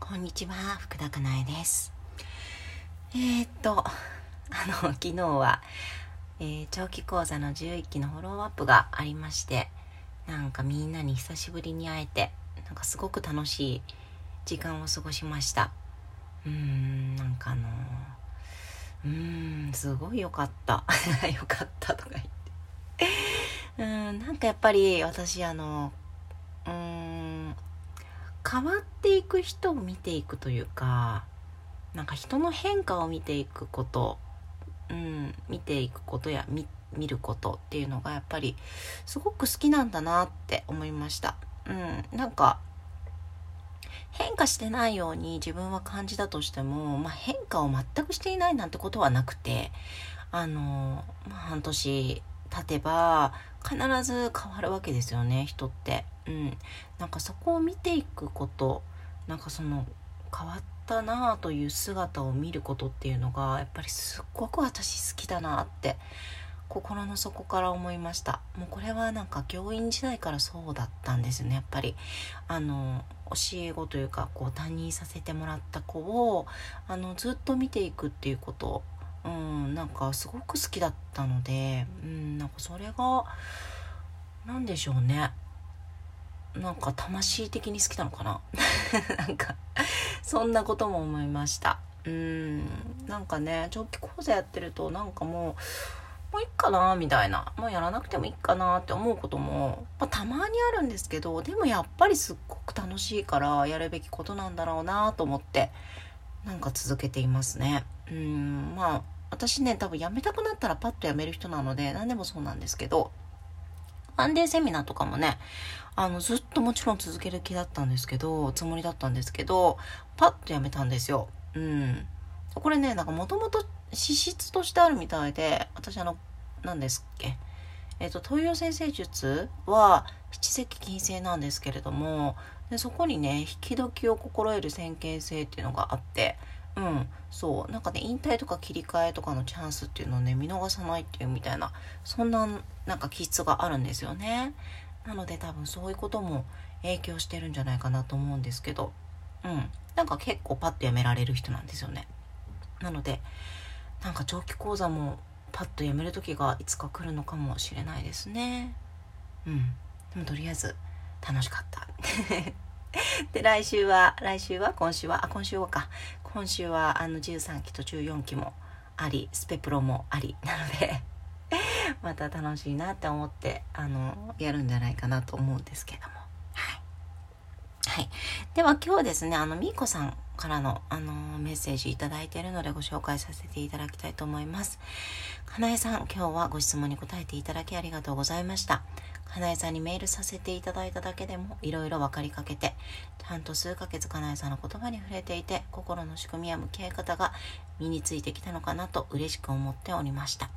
こんにちは、福田かなえです。えー、っと、あの、昨日は、えー長期講座の11期のフォローアップがありまして、なんかみんなに久しぶりに会えて、なんかすごく楽しい時間を過ごしました。うーん、なんかあのうーん、すごい良かった。良かったとか言って。うーん、なんかやっぱり私あの、変わっていく人を見ていくというかなんか人の変化を見ていくこと、うん、見ていくことや見見ることっていうのがやっぱりすごく好きなんだなって思いました。うん、なんか変化してないように自分は感じたとしても、まあ、変化を全くしていないなんてことはなくてあの、まあ、半年経てば必ず変わるわけですよね人って。うん、なんかそこを見ていくことなんかその変わったなあという姿を見ることっていうのがやっぱりすっごく私好きだなって心の底から思いました。もうこれはなんか教員時代からそうだったんですねやっぱり。あの教え子というかこう担任させてもらった子をあのずっと見ていくっていうことうんなんかすごく好きだったのでうんなんかそれが何でしょうね。なんか魂的に好きなのかな？なんかそんなことも思いました。うん。なんかね長期講座やってるとなんかもうもういっかなみたいな。もうやらなくてもいいかなって思うことも、まあ、たまにあるんですけどでもやっぱりすっごく楽しいからやるべきことなんだろうなと思ってなんか続けていますね。うん。まあ私ね多分やめたくなったらパッとやめる人なので何でもそうなんですけどワンデーセミナーとかもねあのずっともちろん続ける気だったんですけどつもりだったんですけどパッとやめたんですよ。うん。これねなんかもともと資質としてあるみたいで私あの何ですっけ？えっ、と東洋先生術は七石金星なんですけれどもでそこにね引き時を心得る先見性っていうのがあってうんそう。なんかね引退とか切り替えとかのチャンスっていうのをね見逃さないっていうみたいなそんななんか気質があるんですよね。なので多分そういうことも影響してるんじゃないかなと思うんですけど。うん。なんか結構パッとやめられる人なんですよね。なのでなんか長期講座もパッとやめる時がいつか来るのかもしれないですね。うん。でもとりあえず楽しかった。で来週は来週は？今週は？あ今週はか。今週はあの13期と14期もありスペプロもありなので また楽しいなって思ってあのやるんじゃないかなと思うんですけども。はい、はい、では今日ですねあのみーこさんからのあのメッセージいただいているのでご紹介させていただきたいと思います。かなえさん今日はご質問に答えていただきありがとうございました。かなえさんにメールさせていただいただけでもいろいろ分かりかけてちゃんと数ヶ月かなえさんの言葉に触れていて心の仕組みや向き合い方が身についてきたのかなと嬉しく思っておりました。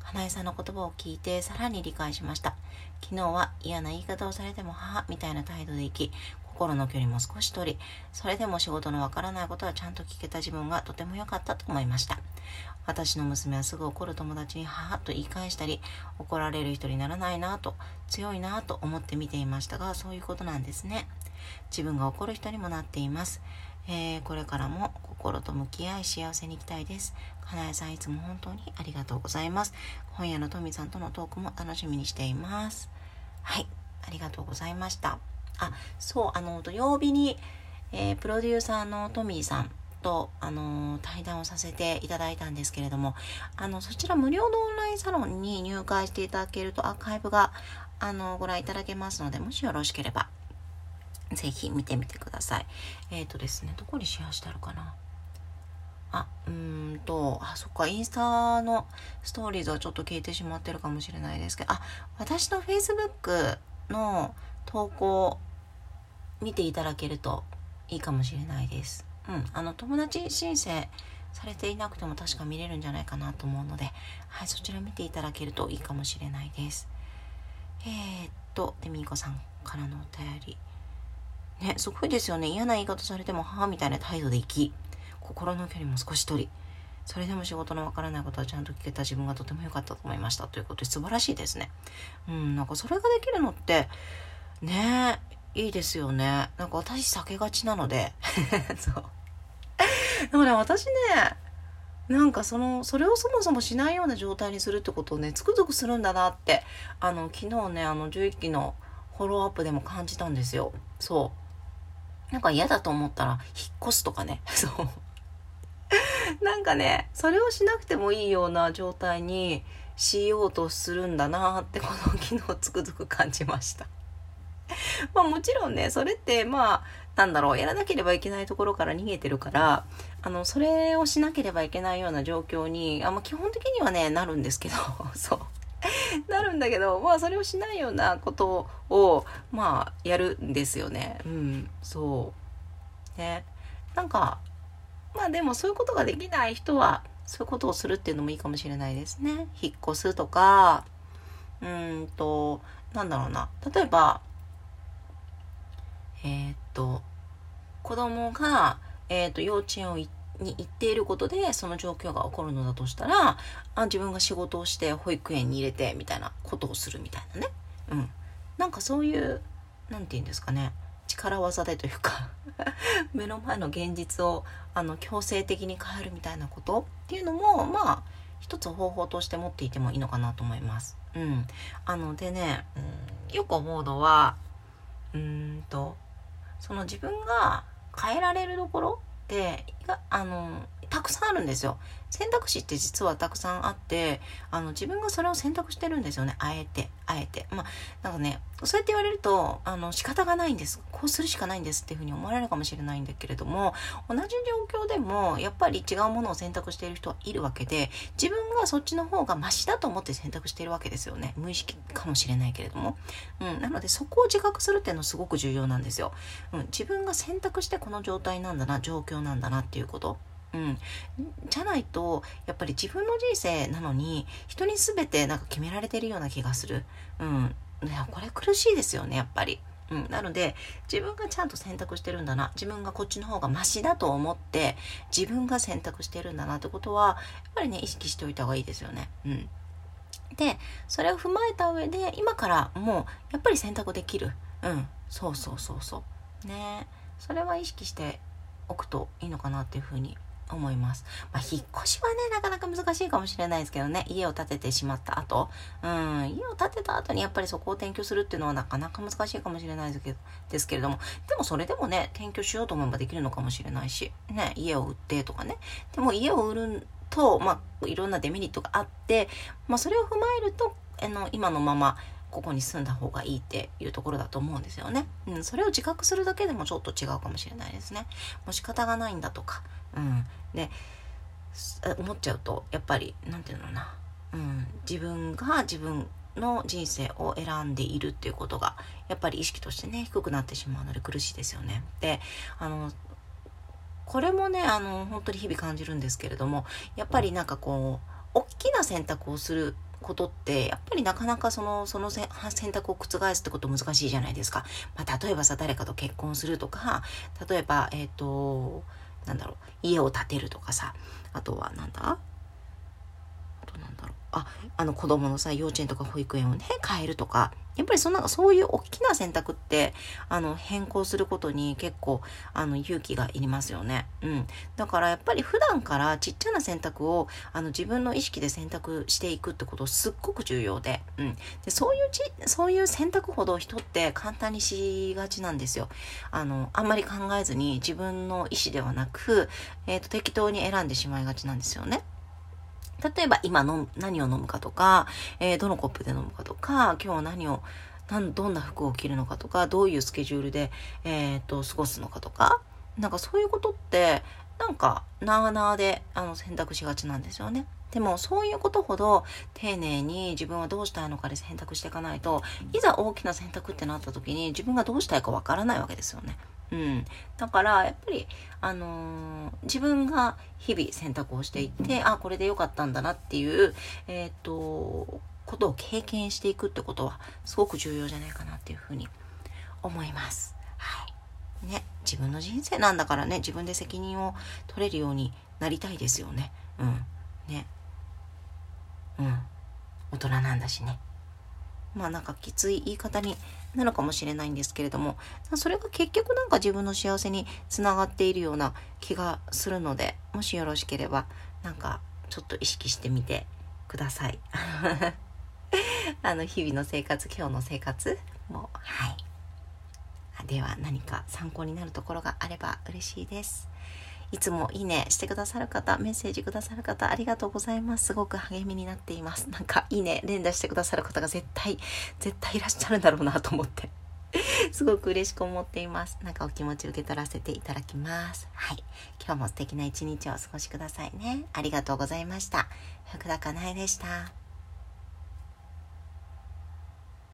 かなえさんの言葉を聞いてさらに理解しました。昨日は嫌な言い方をされても母みたいな態度で生き心の距離も少し取りそれでも仕事のわからないことはちゃんと聞けた自分がとても良かったと思いました。私の娘はすぐ怒る友達に母と言い返したり怒られる人にならないなと強いなと思って見ていましたがそういうことなんですね。自分が怒る人にもなっています、えーこれからも心と向き合い幸せに生きたいです。かなえさんいつも本当にありがとうございます。今夜のトミさんとのトークも楽しみにしています。はいありがとうございました。あそうあの土曜日に、えープロデューサーのトミーさんと、あの対談をさせていただいたんですけれどもあのそちら無料のオンラインサロンに入会していただけるとアーカイブが、あのご覧いただけますのでもしよろしければぜひ見てみてくださいえっ、とですねどこにシェアしてあるかな？あうんとあそっかインスタのストーリーズはちょっと消えてしまってるかもしれないですけどあ私のフェイスブックの投稿見ていただけるといいかもしれないです。うん、あの友達申請されていなくても確か見れるんじゃないかなと思うので、はい、そちら見ていただけるといいかもしれないです。えー、っと、でみーこさんからのお便り。ね、すごいですよね。嫌な言い方されても母みたいな態度で生き、心の距離も少し取り、それでも仕事のわからないことはちゃんと聞けた自分がとても良かったと思いましたということで素晴らしいですね。うん、なんかそれができるのって、ねいいですよねなんか私避けがちなので そうでもね私ねなんかそのそれをそもそもしないような状態にするってことをねつくづくするんだなってあの昨日ねあの11期のフォローアップでも感じたんですよ。そう。なんか嫌だと思ったら引っ越すとかね。そう。なんかねそれをしなくてもいいような状態にしようとするんだなってこの昨日つくづく感じました。まあもちろんねそれってまあなんだろうやらなければいけないところから逃げてるからあのそれをしなければいけないような状況にあ、まあ、基本的にはねなるんですけど そうなるんだけどまあそれをしないようなことをまあやるんですよねうんそうねなんかまあでもそういうことができない人はそういうことをするっていうのもいいかもしれないですね。引っ越すとか、うんと、なんだろうな。例えば、えー、っと、子供が、えー、と、幼稚園をに行っていることでその状況が起こるのだとしたらあ自分が仕事をして保育園に入れてみたいなことをするみたいなね。うん。なんかそういう何て言うんですかね。力技でというか 目の前の現実をあの強制的に変えるみたいなことっていうのもまあ一つ方法として持っていてもいいのかなと思います。うん、あのでね、うん、よく思うのはうんとその自分が変えられるところってあのくさんあるんですよ。選択肢って実はたくさんあってあの自分がそれを選択してるんですよね。あえてあえて。まあなんかねそうやって言われるとあの仕方がないんです。こうするしかないんですっていうふうに思われるかもしれないんだけれども同じ状況でもやっぱり違うものを選択している人はいるわけで自分がそっちの方がマシだと思って選択しているわけですよね。無意識かもしれないけれども、うん、なのでそこを自覚するっていうのすごく重要なんですよ、うん、自分が選択してこの状態なんだな状況なんだなっていうこと。うん、じゃないとやっぱり自分の人生なのに人に全てなんか決められてるような気がする、うん、いやこれ苦しいですよねやっぱり。うん、なので自分がちゃんと選択してるんだな自分がこっちの方がマシだと思って自分が選択してるんだなってことはやっぱりね意識しておいた方がいいですよね。うん、でそれを踏まえた上で今からもうやっぱり選択できる。うん、そうそうそうそう。ねそれは意識しておくといいのかなっていうふうに思います。まあ、引っ越しはね、なかなか難しいかもしれないですけどね、家を建ててしまった後、うん、家を建てた後にやっぱりそこを転居するっていうのはなかなか難しいかもしれないですけど、ですけれども、でもそれでもね、転居しようと思えばできるのかもしれないし、ね、家を売ってとかね、でも家を売ると、まあ、いろんなデメリットがあって、まあ、それを踏まえると、あの、今のまま、ここに住んだ方がいいっていうところだと思うんですよね。うん、それを自覚するだけでもちょっと違うかもしれないですね。もう仕方がないんだとか、うん、で思っちゃうとやっぱり何て言うのな、うん、自分が自分の人生を選んでいるっていうことがやっぱり意識としてね低くなってしまうので苦しいですよね。であのこれもねあの本当に日々感じるんですけれどもやっぱりなんかこう大きな選択をすることってやっぱりなかなかそのその選択を覆すってこと難しいじゃないですか。まあ、例えばさ誰かと結婚するとか例えばえっ、ー、となんだろう家を建てるとかさあとはなんだ？ああの子供のさ幼稚園とか保育園をね変えるとかやっぱりそんなそういう大きな選択ってあの変更することに結構あの勇気がいりますよね。うん、だからやっぱり普段からちっちゃな選択をあの自分の意識で選択していくってことすっごく重要で,、うん、でそういうちそういう選択ほど人って簡単にしがちなんですよ。あのあんまり考えずに自分の意思ではなく、えーと適当に選んでしまいがちなんですよね。例えば今の何を飲むかとか、えー、どのコップで飲むかとか、今日は何を、なんどんな服を着るのかとか、どういうスケジュールで、えー、っと、過ごすのかとか、なんかそういうことって、なんか、なあなあで、あの、選択しがちなんですよね。でも、そういうことほど、丁寧に自分はどうしたいのかで選択していかないと、いざ大きな選択ってなった時に、自分がどうしたいかわからないわけですよね。うん、だからやっぱり、あのー、自分が日々選択をしていってあこれでよかったんだなっていう、えー、っとことを経験していくってことはすごく重要じゃないかなっていうふうに思います。はいね、自分の人生なんだからね自分で責任を取れるようになりたいですよね。うん。ね。うん。大人なんだしね。まあなんかきつい言い方になのかもしれないんですけれどもそれが結局なんか自分の幸せにつながっているような気がするのでもしよろしければなんかちょっと意識してみてください。あの日々の生活今日の生活もはい。では何か参考になるところがあれば嬉しいです。いつもいいねしてくださる方、メッセージくださる方、ありがとうございます。すごく励みになっています。なんか、いいね、連打してくださる方が絶対、絶対いらっしゃるんだろうなと思って。すごく嬉しく思っています。なんかお気持ち受け取らせていただきます。はい。今日も素敵な一日をお過ごしくださいね。ありがとうございました。福田かなえでした。